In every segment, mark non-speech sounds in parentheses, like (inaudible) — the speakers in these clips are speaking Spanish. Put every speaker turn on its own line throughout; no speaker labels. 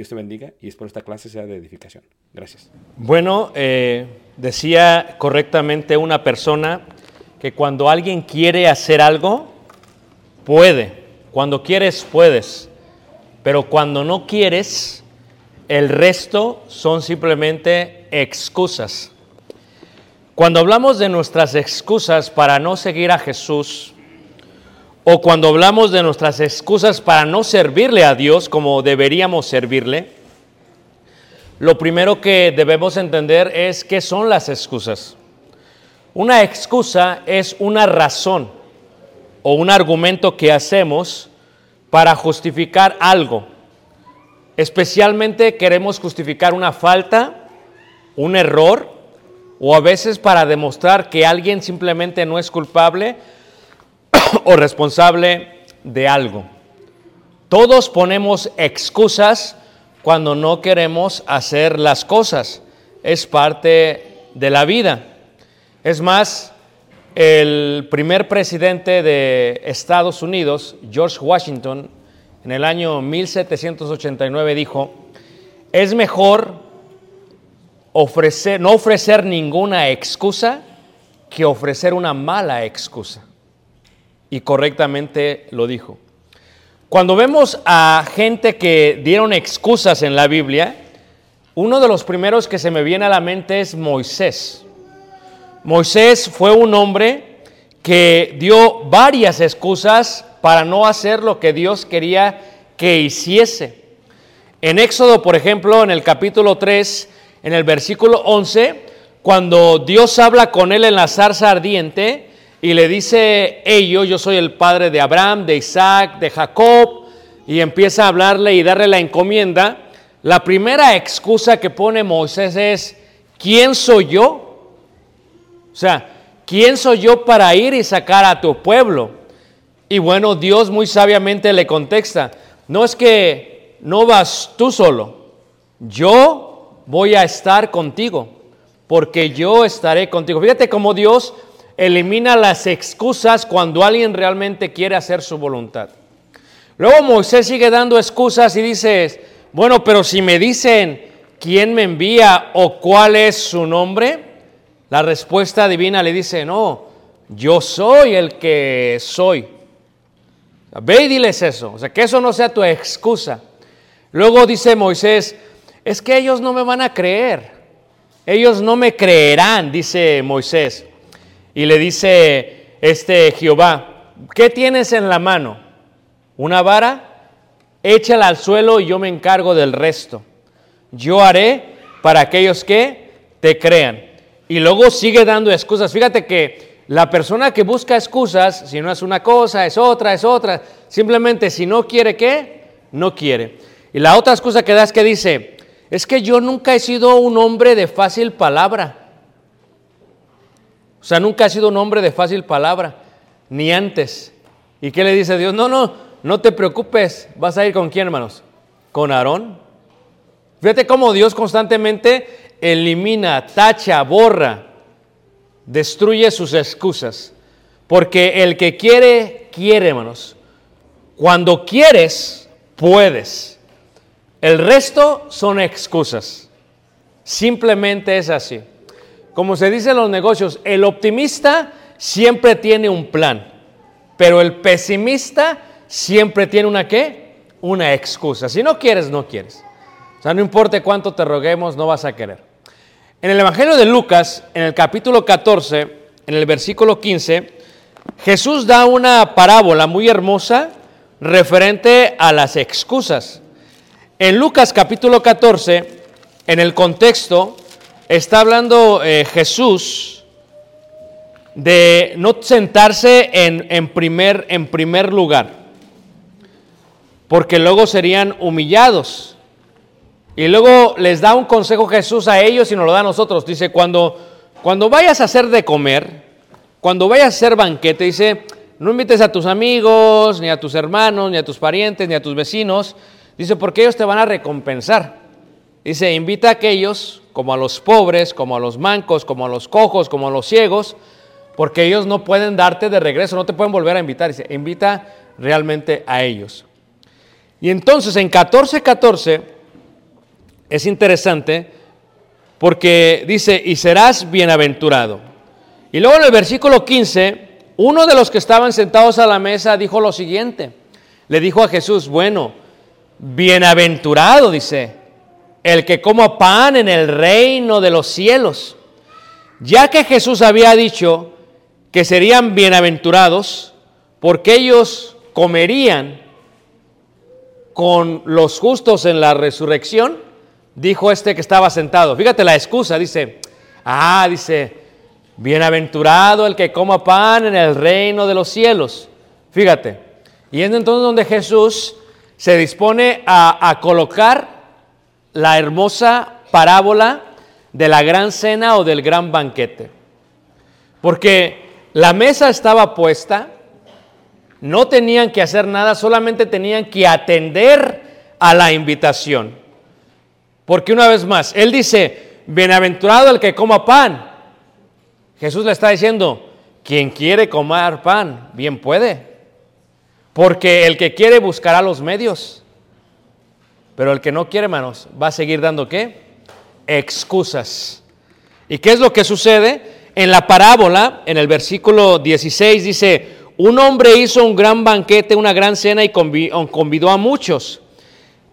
Dios te bendiga y espero esta clase sea de edificación. Gracias.
Bueno, eh, decía correctamente una persona que cuando alguien quiere hacer algo, puede. Cuando quieres, puedes. Pero cuando no quieres, el resto son simplemente excusas. Cuando hablamos de nuestras excusas para no seguir a Jesús, o cuando hablamos de nuestras excusas para no servirle a Dios como deberíamos servirle, lo primero que debemos entender es qué son las excusas. Una excusa es una razón o un argumento que hacemos para justificar algo. Especialmente queremos justificar una falta, un error, o a veces para demostrar que alguien simplemente no es culpable (coughs) o responsable de algo. Todos ponemos excusas cuando no queremos hacer las cosas. Es parte de la vida. Es más, el primer presidente de Estados Unidos, George Washington, en el año 1789 dijo, es mejor ofrecer, no ofrecer ninguna excusa que ofrecer una mala excusa. Y correctamente lo dijo. Cuando vemos a gente que dieron excusas en la Biblia, uno de los primeros que se me viene a la mente es Moisés. Moisés fue un hombre que dio varias excusas para no hacer lo que Dios quería que hiciese. En Éxodo, por ejemplo, en el capítulo 3, en el versículo 11, cuando Dios habla con él en la zarza ardiente y le dice ello, yo soy el padre de Abraham, de Isaac, de Jacob, y empieza a hablarle y darle la encomienda, La primera excusa que pone Moisés es, ¿quién soy yo? O sea, ¿quién soy yo para ir y sacar a tu pueblo? Y bueno, Dios muy sabiamente le contesta, no es que no vas tú solo, yo voy a estar contigo, porque yo estaré contigo. Fíjate cómo Dios elimina las excusas cuando alguien realmente quiere hacer su voluntad. Luego Moisés sigue dando excusas y dice, bueno, pero si me dicen quién me envía o cuál es su nombre, la respuesta divina le dice, no, yo soy el que soy. Ve y diles eso, o sea, que eso no sea tu excusa. Luego dice Moisés, es que ellos no me van a creer, ellos no me creerán, dice Moisés. Y le dice este Jehová, ¿qué tienes en la mano? ¿Una vara? Échala al suelo y yo me encargo del resto. Yo haré para aquellos que te crean. Y luego sigue dando excusas. Fíjate que la persona que busca excusas, si no es una cosa, es otra, es otra. Simplemente si no quiere, ¿qué? No quiere. Y la otra excusa que da es que dice, es que yo nunca he sido un hombre de fácil palabra. O sea, nunca he sido un hombre de fácil palabra, ni antes. ¿Y qué le dice Dios? No, no, no te preocupes. ¿Vas a ir con quién, hermanos? Con Aarón. Fíjate cómo Dios constantemente elimina, tacha, borra, destruye sus excusas. Porque el que quiere, quiere, hermanos. Cuando quieres, puedes. El resto son excusas. Simplemente es así. Como se dice en los negocios, el optimista siempre tiene un plan, pero el pesimista siempre tiene una qué? Una excusa. Si no quieres, no quieres. O sea, no importa cuánto te roguemos, no vas a querer. En el Evangelio de Lucas, en el capítulo 14, en el versículo 15, Jesús da una parábola muy hermosa referente a las excusas. En Lucas capítulo 14, en el contexto, está hablando eh, Jesús de no sentarse en, primer lugar, porque luego serían humillados. Y luego les da un consejo Jesús a ellos y nos lo da a nosotros. Dice, cuando, cuando vayas a hacer de comer, cuando vayas a hacer banquete, dice, no invites a tus amigos, ni a tus hermanos, ni a tus parientes, ni a tus vecinos. Dice, porque ellos te van a recompensar. Dice, invita a aquellos, como a los pobres, como a los mancos, como a los cojos, como a los ciegos, porque ellos no pueden darte de regreso, no te pueden volver a invitar. Dice, invita realmente a ellos. Y entonces en 14.14 14, es interesante porque dice, y serás bienaventurado. Y luego en el versículo 15, uno de los que estaban sentados a la mesa dijo lo siguiente. Le dijo a Jesús, bueno, bienaventurado, dice, el que coma pan en el reino de los cielos. Ya que Jesús había dicho que serían bienaventurados porque ellos comerían con los justos en la resurrección, dijo este que estaba sentado. Fíjate la excusa, dice, ah, dice, bienaventurado el que coma pan en el reino de los cielos. Fíjate. Y es entonces donde Jesús se dispone a, a colocar la hermosa parábola de la gran cena o del gran banquete. Porque la mesa estaba puesta, no tenían que hacer nada, solamente tenían que atender a la invitación. Porque una vez más, Él dice, bienaventurado el que coma pan. Jesús le está diciendo, quien quiere comer pan, bien puede. Porque el que quiere buscará los medios. Pero el que no quiere, hermanos, va a seguir dando qué? Excusas. ¿Y qué es lo que sucede? En la parábola, en el versículo 16, dice, un hombre hizo un gran banquete, una gran cena y convidó a muchos.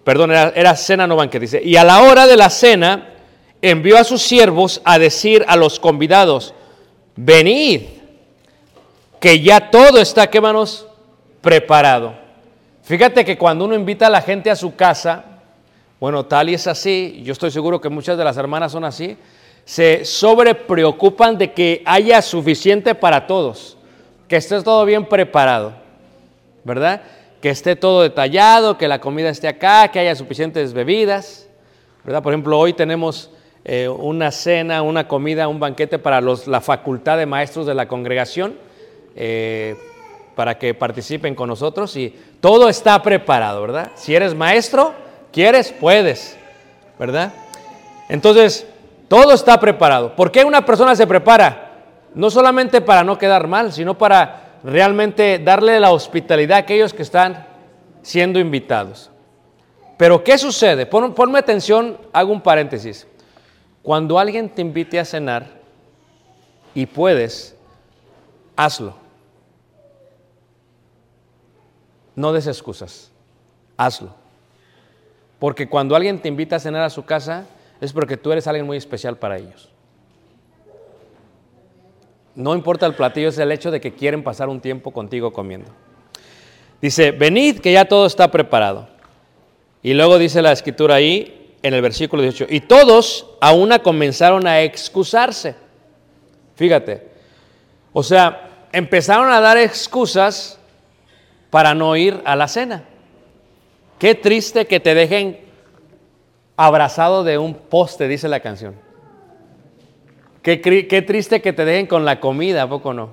Perdón, era, cena, no banquete. Dice, y a la hora de la cena envió a sus siervos a decir a los convidados, venid, que ya todo está, ¿qué manos? Preparado. Fíjate que cuando uno invita a la gente a su casa, bueno, tal y es así, yo estoy seguro que muchas de las hermanas son así, se sobrepreocupan de que haya suficiente para todos, que esté todo bien preparado, ¿verdad? Que esté todo detallado, que la comida esté acá, que haya suficientes bebidas. ¿verdad? Por ejemplo, hoy tenemos eh, una cena, una comida, un banquete para los, la facultad de maestros de la congregación, eh, para que participen con nosotros y todo está preparado, ¿verdad? Si eres maestro, quieres, puedes, ¿verdad? Entonces, todo está preparado. ¿Por qué una persona se prepara? No solamente para no quedar mal, sino para realmente darle la hospitalidad a aquellos que están siendo invitados. Pero ¿qué sucede? Pon- ponme atención, hago un paréntesis. Cuando alguien te invite a cenar y puedes, hazlo. No des excusas, hazlo. Porque cuando alguien te invita a cenar a su casa es porque tú eres alguien muy especial para ellos. No importa el platillo, es el hecho de que quieren pasar un tiempo contigo comiendo. Dice, venid que ya todo está preparado. Y luego dice la escritura ahí en el versículo 18, y todos a una comenzaron a excusarse. Fíjate, o sea, empezaron a dar excusas para no ir a la cena. Qué triste que te dejen abrazado de un poste, dice la canción. Qué, triste que te dejen con la comida, ¿a poco no?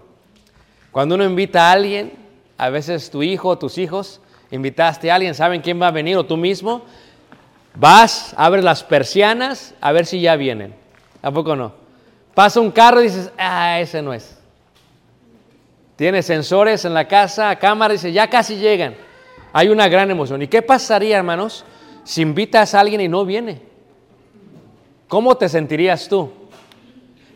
Cuando uno invita a alguien, a veces tu hijo o tus hijos, invitaste a alguien, saben quién va a venir o tú mismo, vas, abres las persianas a ver si ya vienen. ¿A poco no? Pasa un carro y dices, ah, ese no es. Tiene sensores en la casa, cámara, dice, ya casi llegan. Hay una gran emoción. ¿Y qué pasaría, hermanos, si invitas a alguien y no viene? ¿Cómo te sentirías tú?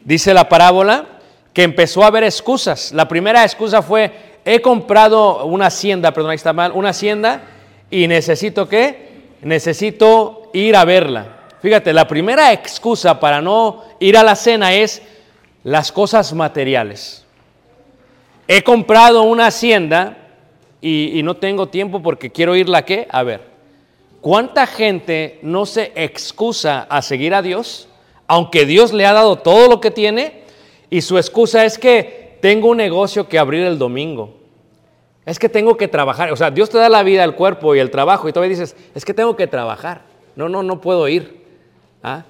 Dice la parábola que empezó a haber excusas. La primera excusa fue, he comprado una hacienda, perdón, ahí está mal, una hacienda y necesito qué? Necesito ir a verla. Fíjate, la primera excusa para no ir a la cena es las cosas materiales. He comprado una hacienda y, no tengo tiempo porque quiero irla a qué? A ver. ¿Cuánta gente no se excusa a seguir a Dios, aunque Dios le ha dado todo lo que tiene, y su excusa es que tengo un negocio que abrir el domingo? Es que tengo que trabajar. O sea, Dios te da la vida, el cuerpo y el trabajo, y todavía dices, es que tengo que trabajar. No, no, no puedo ir. ¿Ah?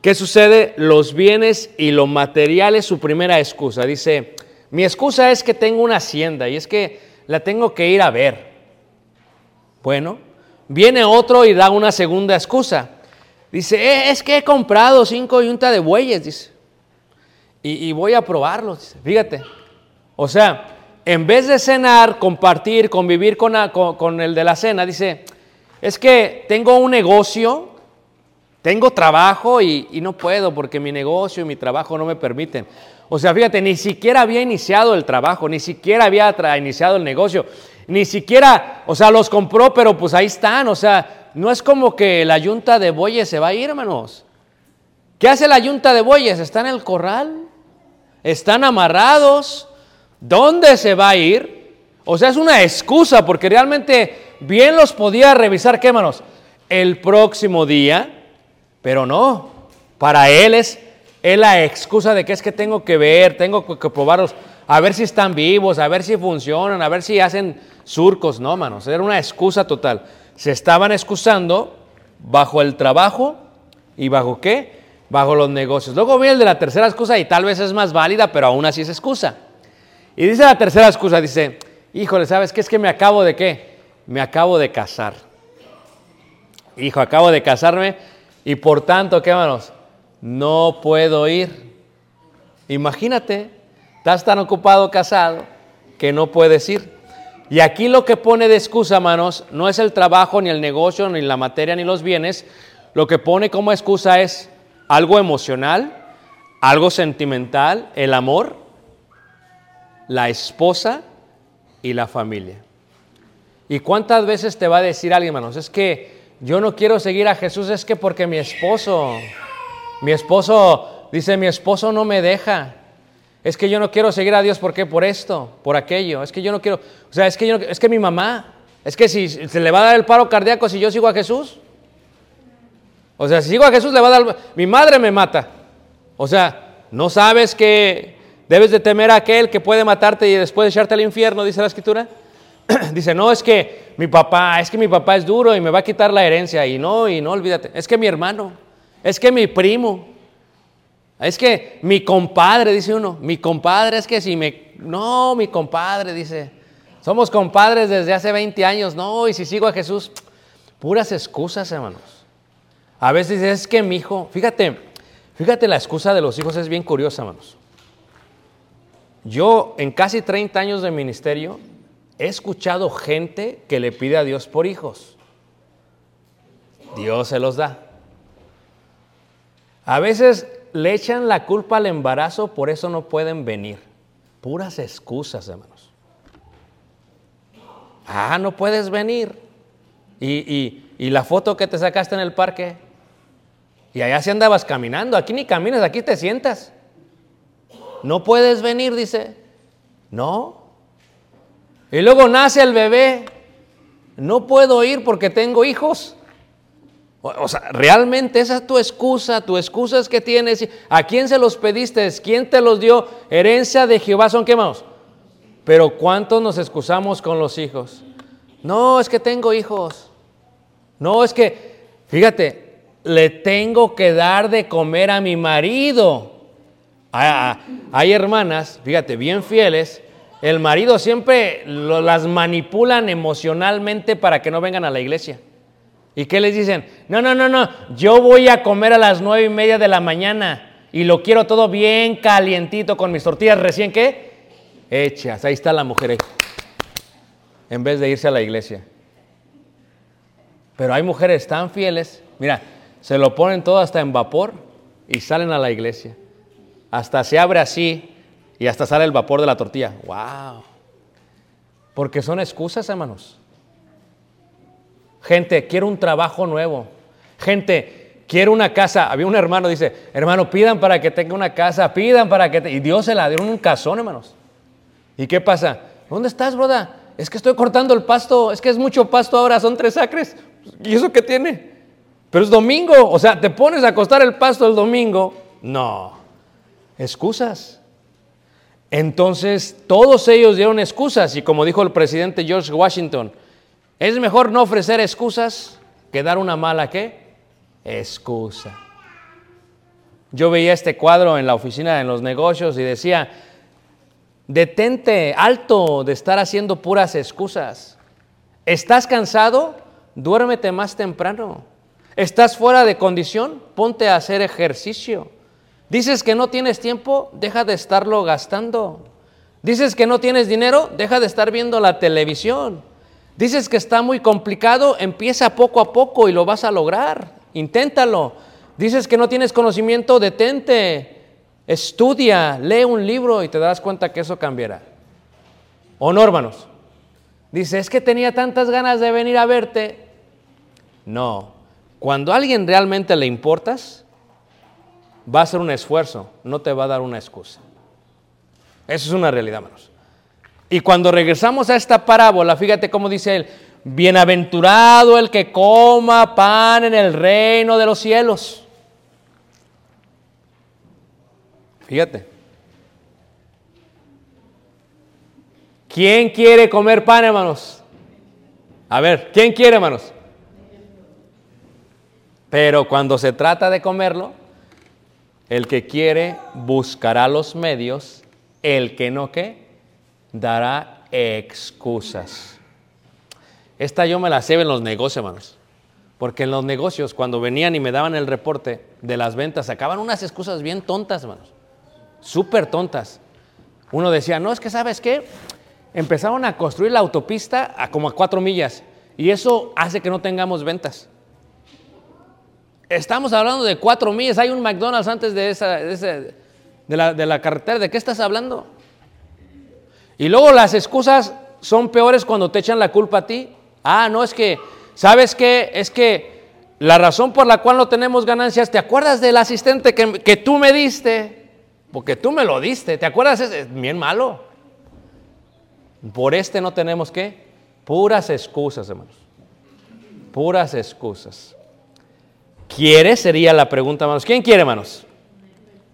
¿Qué sucede? Los bienes y lo material es su primera excusa. Dice, mi excusa es que tengo una hacienda y es que la tengo que ir a ver. Bueno, viene otro y da una segunda excusa. Dice, "Eh, es que he comprado cinco yuntas de bueyes, dice. Y, voy a probarlos, dice. Fíjate. O sea, en vez de cenar, compartir, convivir con, con- el de la cena, dice, es que tengo un negocio, tengo trabajo y no puedo porque mi negocio y mi trabajo no me permiten. O sea, fíjate, ni siquiera había iniciado el trabajo, ni siquiera había iniciado el negocio, ni siquiera, o sea, los compró, pero pues ahí están. O sea, no es como que la yunta de bueyes se va a ir, hermanos. ¿Qué hace la yunta de bueyes? Está en el corral, están amarrados. ¿Dónde se va a ir? O sea, es una excusa porque realmente bien los podía revisar, ¿qué, hermanos? El próximo día, pero no. Para él es, es la excusa de que es que tengo que ver, tengo que, probarlos, a ver si están vivos, a ver si funcionan, a ver si hacen surcos. No, hermanos, era una excusa total. Se estaban excusando bajo el trabajo y bajo qué? Bajo los negocios. Luego viene el de la tercera excusa y tal vez es más válida, pero aún así es excusa. Y dice la tercera excusa, dice, híjole, ¿sabes qué? Es que me acabo de qué? Me acabo de casar. Hijo, acabo de casarme y por tanto, ¿qué hermanos? No puedo ir. Imagínate, estás tan ocupado casado que no puedes ir. Y aquí lo que pone de excusa, hermanos, no es el trabajo, ni el negocio, ni la materia, ni los bienes. Lo que pone como excusa es algo emocional, algo sentimental, el amor, la esposa y la familia. ¿Y cuántas veces te va a decir alguien, hermanos? Es que yo no quiero seguir a Jesús, es que porque mi esposo, mi esposo, dice, mi esposo no me deja. Es que yo no quiero seguir a Dios, ¿por qué? Por esto, por aquello. Es que yo no quiero, o sea, es que yo no- es que mi mamá, es que si se le va a dar el paro cardíaco si yo sigo a Jesús. O sea, si sigo a Jesús le va a dar, mi madre me mata. O sea, no sabes que debes de temer a aquel que puede matarte y después echarte al infierno, dice la escritura. (clears throat) Dice, no, es que mi papá, es que mi papá es duro y me va a quitar la herencia. Y no, y no, olvídate. Es que mi hermano, es que mi primo, es que mi compadre, dice uno, mi compadre, es que si me... No, mi compadre, dice. Somos compadres desde hace 20 años. No, y si sigo a Jesús, puras excusas, hermanos. A veces es que mi hijo, fíjate, fíjate la excusa de los hijos es bien curiosa, hermanos. Yo en casi 30 años de ministerio he escuchado gente que le pide a Dios por hijos. Dios se los da. A veces le echan la culpa al embarazo, por eso no pueden venir. Puras excusas, hermanos. Ah, no puedes venir. Y, y- la foto que te sacaste en el parque. Y allá si andabas caminando. Aquí ni caminas, aquí te sientas. No puedes venir, dice. No. Y luego nace el bebé. No puedo ir porque tengo hijos. O, sea, realmente esa es tu excusa. Tu excusa es que tienes. ¿A quién se los pediste? ¿Quién te los dio? Herencia de Jehová son quemados. Pero ¿cuántos nos excusamos con los hijos? No, es que tengo hijos. No, es que, fíjate, le tengo que dar de comer a mi marido. Hay hermanas, fíjate, bien fieles. El marido siempre las manipulan emocionalmente para que no vengan a la iglesia. ¿Y qué les dicen? No, no, no, no. Yo voy a comer a las nueve y media de la mañana y lo quiero todo bien calientito con mis tortillas recién que hechas. Ahí está la mujer. ahí. En vez de irse a la iglesia. Pero hay mujeres tan fieles, mira, se lo ponen todo hasta en vapor y salen a la iglesia. Hasta se abre así y hasta sale el vapor de la tortilla. ¡Wow! Porque son excusas, hermanos. Gente, quiero un trabajo nuevo. Gente, quiero una casa. Había un hermano, dice, hermano, pidan para que tenga una casa, pidan para que... te-". Y Dios se la dio en un casón, hermanos. ¿Y qué pasa? ¿Dónde estás, broda? Es que estoy cortando el pasto, es que es mucho pasto ahora, son tres acres. ¿Y eso qué tiene? Pero es domingo, o sea, te pones a acostar el pasto el domingo. No, excusas. Entonces, todos ellos dieron excusas y como dijo el presidente George Washington, es mejor no ofrecer excusas que dar una mala qué? Excusa. Yo veía este cuadro en la oficina de los negocios y decía, detente alto de estar haciendo puras excusas. ¿Estás cansado? Duérmete más temprano. ¿Estás fuera de condición? Ponte a hacer ejercicio. Dices que no tienes tiempo, deja de estarlo gastando. Dices que no tienes dinero, deja de estar viendo la televisión. Dices que está muy complicado, empieza poco a poco y lo vas a lograr. Inténtalo. Dices que no tienes conocimiento, detente. Estudia, lee un libro y te das cuenta que eso cambiará. ¿O no, hermanos? Dice, es que tenía tantas ganas de venir a verte. No, cuando a alguien realmente le importas, va a hacer un esfuerzo, no te va a dar una excusa. Eso es una realidad, hermanos. Y cuando regresamos a esta parábola, fíjate cómo dice él, bienaventurado el que coma pan en el reino de los cielos. Fíjate. ¿Quién quiere comer pan, hermanos? A ver, ¿quién quiere, hermanos? Pero cuando se trata de comerlo, el que quiere buscará los medios, el que no que dará excusas. Esta yo me la sé en los negocios, hermanos. Porque en los negocios, cuando venían y me daban el reporte de las ventas, sacaban unas excusas bien tontas, hermanos. Súper tontas. Uno decía, no, es que sabes qué, empezaron a construir la autopista a como a cuatro millas y eso hace que no tengamos ventas. Estamos hablando de cuatro millas, hay un McDonald's antes de, esa, de, ese- de la, de la carretera, ¿de qué estás hablando? Y luego las excusas son peores cuando te echan la culpa a ti. Ah, no, es que, ¿sabes qué? Es que la razón por la cual no tenemos ganancias, ¿te acuerdas del asistente que, que tú me diste? Porque tú me lo diste, ¿te acuerdas? Es bien malo. Por este no tenemos qué? Puras excusas, hermanos. Puras excusas. ¿Quieres? Sería la pregunta, hermanos. ¿Quién quiere, hermanos?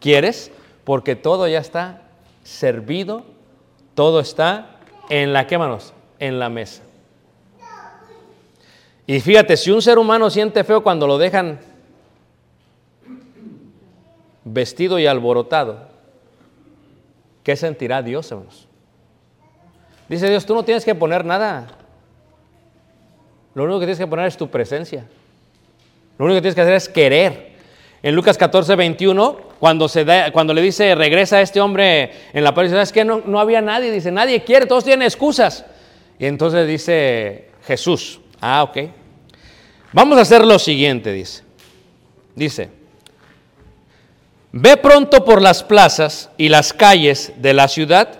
¿Quieres? Porque todo ya está servido, todo está en la que, hermanos? en la mesa. Y fíjate, si un ser humano siente feo cuando lo dejan vestido y alborotado, ¿qué sentirá Dios, hermanos? Dice Dios, tú no tienes que poner nada. Lo único que tienes que poner es tu presencia. Lo único que tienes que hacer es querer. En Lucas 14, 21, cuando, se da- cuando le dice, regresa a este hombre en la pared, es que no, no había nadie, dice, nadie quiere, todos tienen excusas. Y entonces dice Jesús, ah, ok. Vamos a hacer lo siguiente, dice. Dice, ve pronto por las plazas y las calles de la ciudad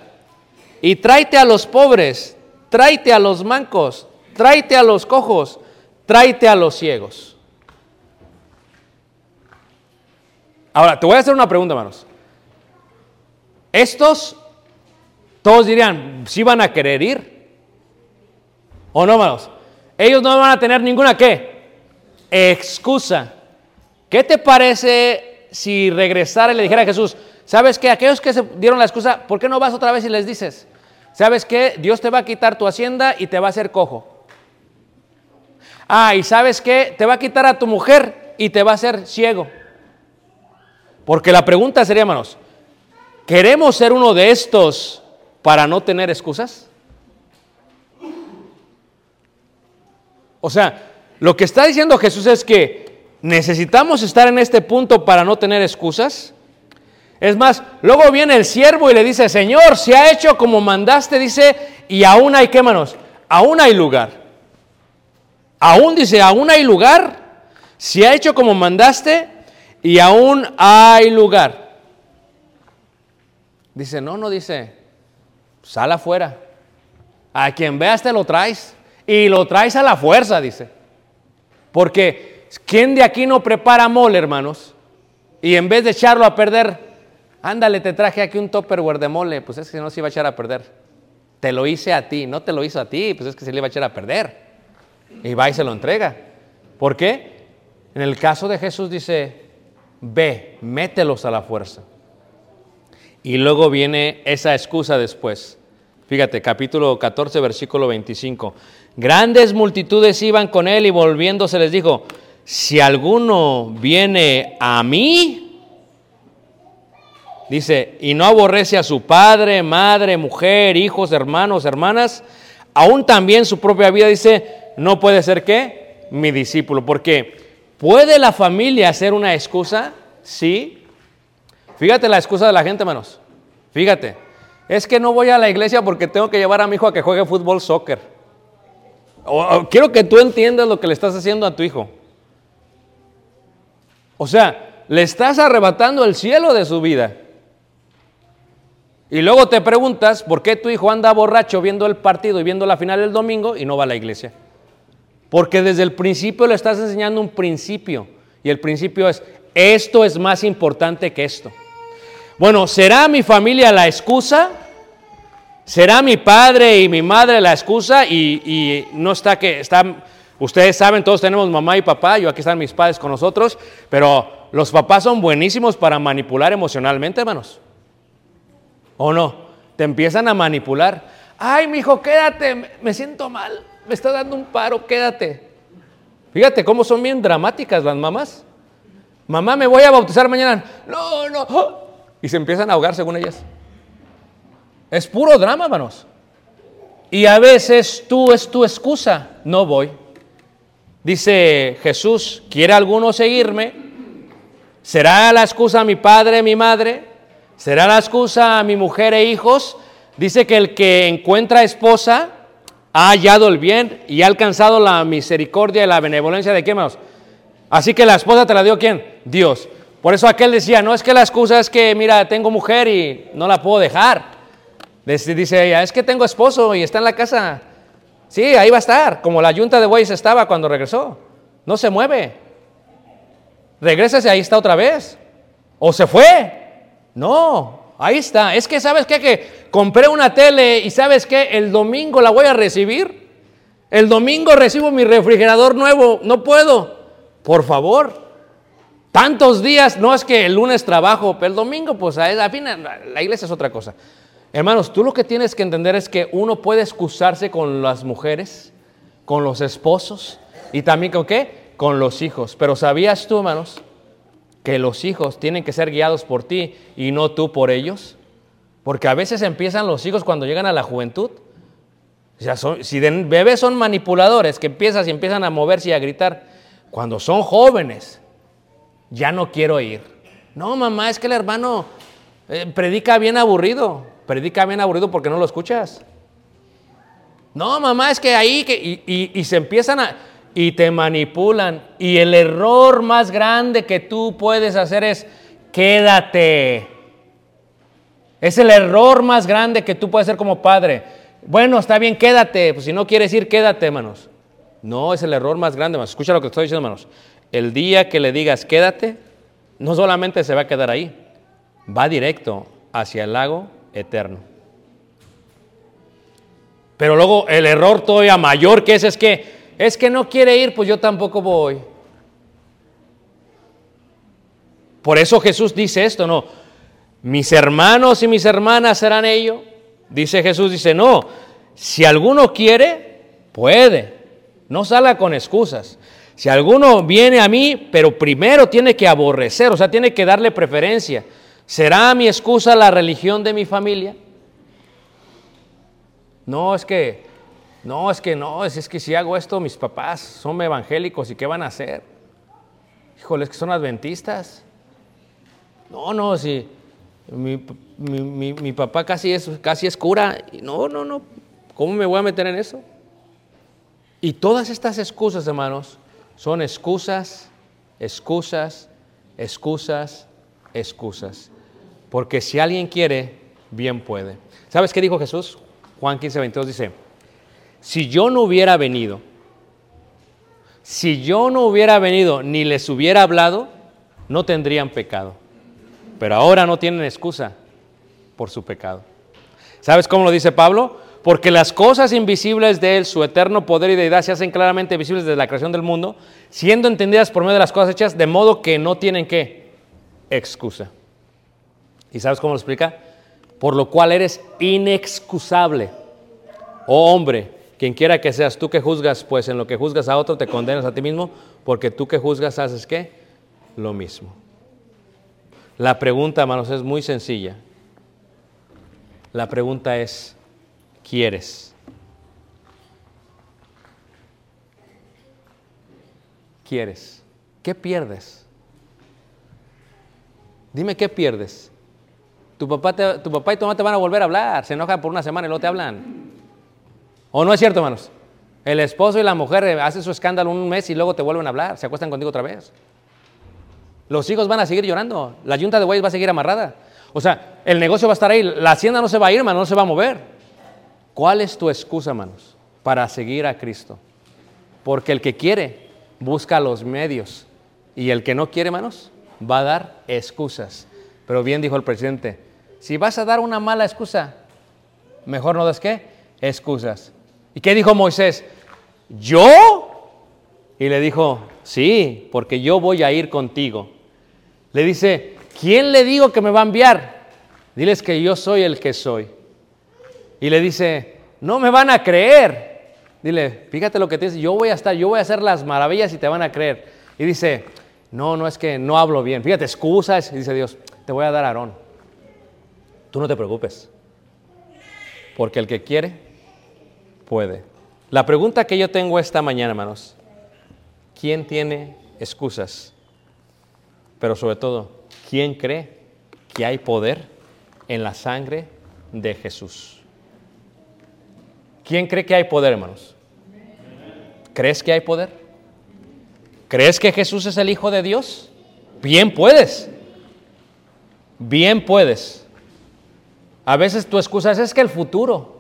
y tráete a los pobres, tráete a los mancos, tráete a los cojos, tráete a los ciegos. Ahora, te voy a hacer una pregunta, hermanos. Estos, todos dirían, ¿sí van a querer ir? ¿O no, hermanos? Ellos no van a tener ninguna, ¿qué? Excusa. ¿Qué te parece si regresara y le dijera a Jesús, ¿sabes qué? Aquellos que se dieron la excusa, ¿por qué no vas otra vez y les dices, ¿sabes qué? Dios te va a quitar tu hacienda y te va a hacer cojo. Ah, y ¿sabes qué? Te va a quitar a tu mujer y te va a hacer ciego. Porque la pregunta sería, hermanos, ¿queremos ser uno de estos para no tener excusas? O sea, lo que está diciendo Jesús es que necesitamos estar en este punto para no tener excusas. Es más, luego viene el siervo y le dice, Señor, se ha hecho como mandaste, dice, y aún hay, ¿qué manos? Aún hay lugar. Aún dice, aún hay lugar. Se ha hecho como mandaste y aún hay lugar. Dice, no, no dice, sal afuera. A quien veas te lo traes. Y lo traes a la fuerza, dice. Porque, ¿quién de aquí no prepara mole, hermanos? Y en vez de echarlo a perder, ándale, te traje aquí un topperware de mole, pues es que no se iba a echar a perder. Te lo hice a ti, no te lo hizo a ti, pues es que se le iba a echar a perder. Y va y se lo entrega. ¿Por qué? En el caso de Jesús dice, ve, mételos a la fuerza. Y luego viene esa excusa después. Fíjate, capítulo 14, versículo 25. Grandes multitudes iban con él y volviéndose les dijo, si alguno viene a mí, dice, y no aborrece a su padre, madre, mujer, hijos, hermanos, hermanas, aún también su propia vida, dice, no puede ser qué? Mi discípulo. Porque ¿puede la familia ser una excusa? Sí. Fíjate la excusa de la gente, hermanos. Fíjate. Es que no voy a la iglesia porque tengo que llevar a mi hijo a que juegue fútbol, soccer. O- o quiero que tú entiendas lo que le estás haciendo a tu hijo. O sea, le estás arrebatando el cielo de su vida. Y luego te preguntas por qué tu hijo anda borracho viendo el partido y viendo la final el domingo y no va a la iglesia. Porque desde el principio le estás enseñando un principio. Y el principio es, esto es más importante que esto. Bueno, ¿será mi familia la excusa? ¿Será mi padre y mi madre la excusa? Y, no está que están, ustedes saben, todos tenemos mamá y papá, yo aquí están mis padres con nosotros, pero los papás son buenísimos para manipular emocionalmente, hermanos. ¿O no? Te empiezan a manipular. Ay, mi hijo, quédate, me siento mal, me está dando un paro, quédate. Fíjate cómo son bien dramáticas las mamás. Mamá, me voy a bautizar mañana. No, no. Y se empiezan a ahogar según ellas. Es puro drama, hermanos. Y a veces tú es tu excusa. No voy. Dice Jesús, ¿quiere alguno seguirme? ¿Será la excusa mi padre, mi madre? ¿Será la excusa mi mujer e hijos? Dice que el que encuentra esposa ha hallado el bien y ha alcanzado la misericordia y la benevolencia de quién, hermanos? Así que la esposa te la dio quién? Dios. Por eso aquel decía, no es que la excusa es que, mira, tengo mujer y no la puedo dejar. Dice ella, es que tengo esposo y está en la casa. Sí, ahí va a estar, como la yunta de bueyes estaba cuando regresó. No se mueve. Regrésese, ahí está otra vez. O se fue. No, ahí está. Es que, ¿sabes qué? Que compré una tele y ¿sabes qué? El domingo la voy a recibir. El domingo recibo mi refrigerador nuevo. No puedo. Por favor. Tantos días, no es que el lunes trabajo, pero el domingo, pues a fin, la iglesia es otra cosa. Hermanos, tú lo que tienes que entender es que uno puede excusarse con las mujeres, con los esposos y también con qué? Con los hijos. Pero ¿sabías tú, hermanos, que los hijos tienen que ser guiados por ti y no tú por ellos? Porque a veces empiezan los hijos cuando llegan a la juventud. O sea, son- si bebés son manipuladores, que empiezas y empiezan a moverse y a gritar, cuando son jóvenes, ya no quiero ir. No, mamá, es que el hermano eh, predica bien aburrido. Predica bien aburrido porque no lo escuchas. No, mamá, es que ahí, que, y- y se empiezan a, y te manipulan. Y el error más grande que tú puedes hacer es, quédate. Es el error más grande que tú puedes hacer como padre. Bueno, está bien, quédate. Pues si no quieres ir, quédate, hermanos. No, es el error más grande, hermanos. Escucha lo que estoy diciendo, hermanos. El día que le digas quédate, no solamente se va a quedar ahí, va directo hacia el lago eterno. Pero luego el error todavía mayor que ese es que es que no quiere ir, pues yo tampoco voy. Por eso Jesús dice esto, no. Mis hermanos y mis hermanas serán ellos. Dice Jesús, dice, no, si alguno quiere, puede. No salga con excusas. Si alguno viene a mí, pero primero tiene que aborrecer, o sea, tiene que darle preferencia. ¿Será mi excusa la religión de mi familia? No, es que, no, es que no, es, que si hago esto, mis papás son evangélicos y ¿qué van a hacer? Híjole, es que son adventistas. No, no, si mi, mi- mi- mi papá casi es, casi es cura. No, no, no, ¿cómo me voy a meter en eso? Y todas estas excusas, hermanos, son excusas, excusas, excusas, excusas. Porque si alguien quiere, bien puede. ¿Sabes qué dijo Jesús? Juan 15, 22 dice, si yo no hubiera venido, si yo no hubiera venido ni les hubiera hablado, no tendrían pecado. Pero ahora no tienen excusa por su pecado. ¿Sabes cómo lo dice Pablo? Porque las cosas invisibles de Él, su eterno poder y deidad, se hacen claramente visibles desde la creación del mundo, siendo entendidas por medio de las cosas hechas, de modo que no tienen qué? Excusa. ¿Y sabes cómo lo explica? Por lo cual eres inexcusable. Oh hombre, quien quiera que seas tú que juzgas, pues en lo que juzgas a otro te condenas a ti mismo, porque tú que juzgas haces qué? Lo mismo. La pregunta, hermanos, es muy sencilla. La pregunta es, ¿quieres? ¿Quieres? ¿Qué pierdes? Dime qué pierdes. Tu papá, tu papá y tu mamá te van a volver a hablar, se enojan por una semana y luego te hablan. ¿O no es cierto, hermanos? El esposo y la mujer eh, hacen su escándalo un mes y luego te vuelven a hablar, se acuestan contigo otra vez. Los hijos van a seguir llorando, la yunta de bueyes va a seguir amarrada. O sea, el negocio va a estar ahí, la hacienda no se va a ir, hermano, no se va a mover. ¿Cuál es tu excusa, hermanos, para seguir a Cristo? Porque el que quiere busca los medios y el que no quiere, hermanos, va a dar excusas. Pero bien dijo el presidente, si vas a dar una mala excusa, mejor no des qué? Excusas. ¿Y qué dijo Moisés? ¿Yo? Y le dijo, sí, porque yo voy a ir contigo. Le dice, ¿quién le digo que me va a enviar? Diles que yo soy el que soy. Y le dice, no me van a creer. Dile, fíjate lo que te dice, yo voy a estar, yo voy a hacer las maravillas y te van a creer. Y dice, no, no es que no hablo bien. Fíjate, excusas. Y dice Dios, te voy a dar a Aarón. Tú no te preocupes. Porque el que quiere, puede. La pregunta que yo tengo esta mañana, hermanos, ¿quién tiene excusas? Pero sobre todo, ¿quién cree que hay poder en la sangre de Jesús? ¿Quién cree que hay poder, hermanos? ¿Crees que hay poder? ¿Crees que Jesús es el Hijo de Dios? Bien puedes. Bien puedes. A veces tu excusa es, es que el futuro.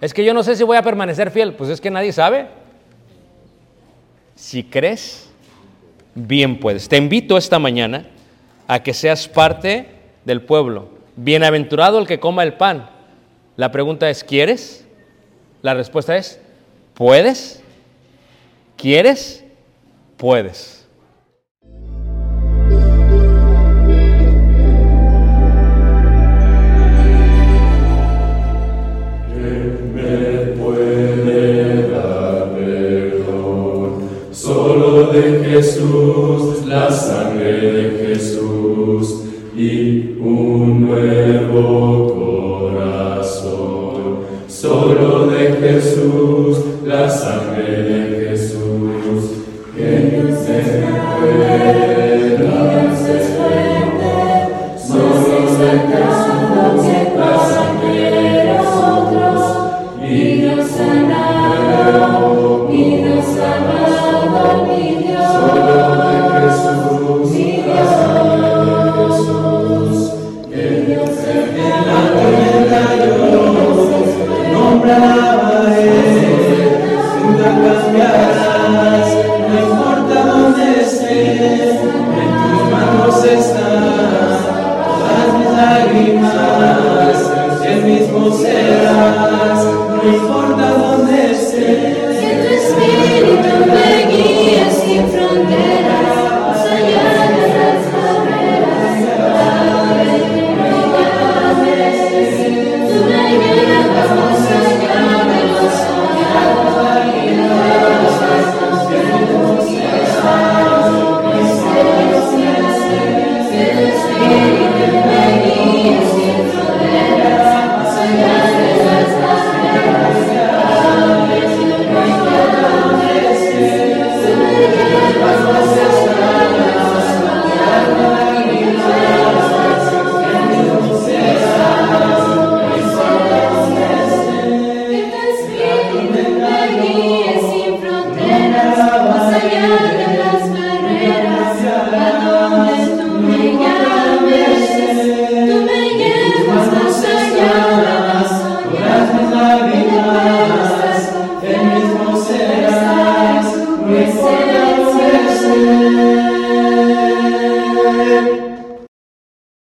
Es que yo no sé si voy a permanecer fiel. Pues es que nadie sabe. Si crees, bien puedes. Te invito esta mañana a que seas parte del pueblo. Bienaventurado el que coma el pan. La pregunta es, ¿quieres? La respuesta es, ¿puedes? ¿Quieres? Puedes.
un nuevo corazón. Solo de Jesús, la sangre de Jesús.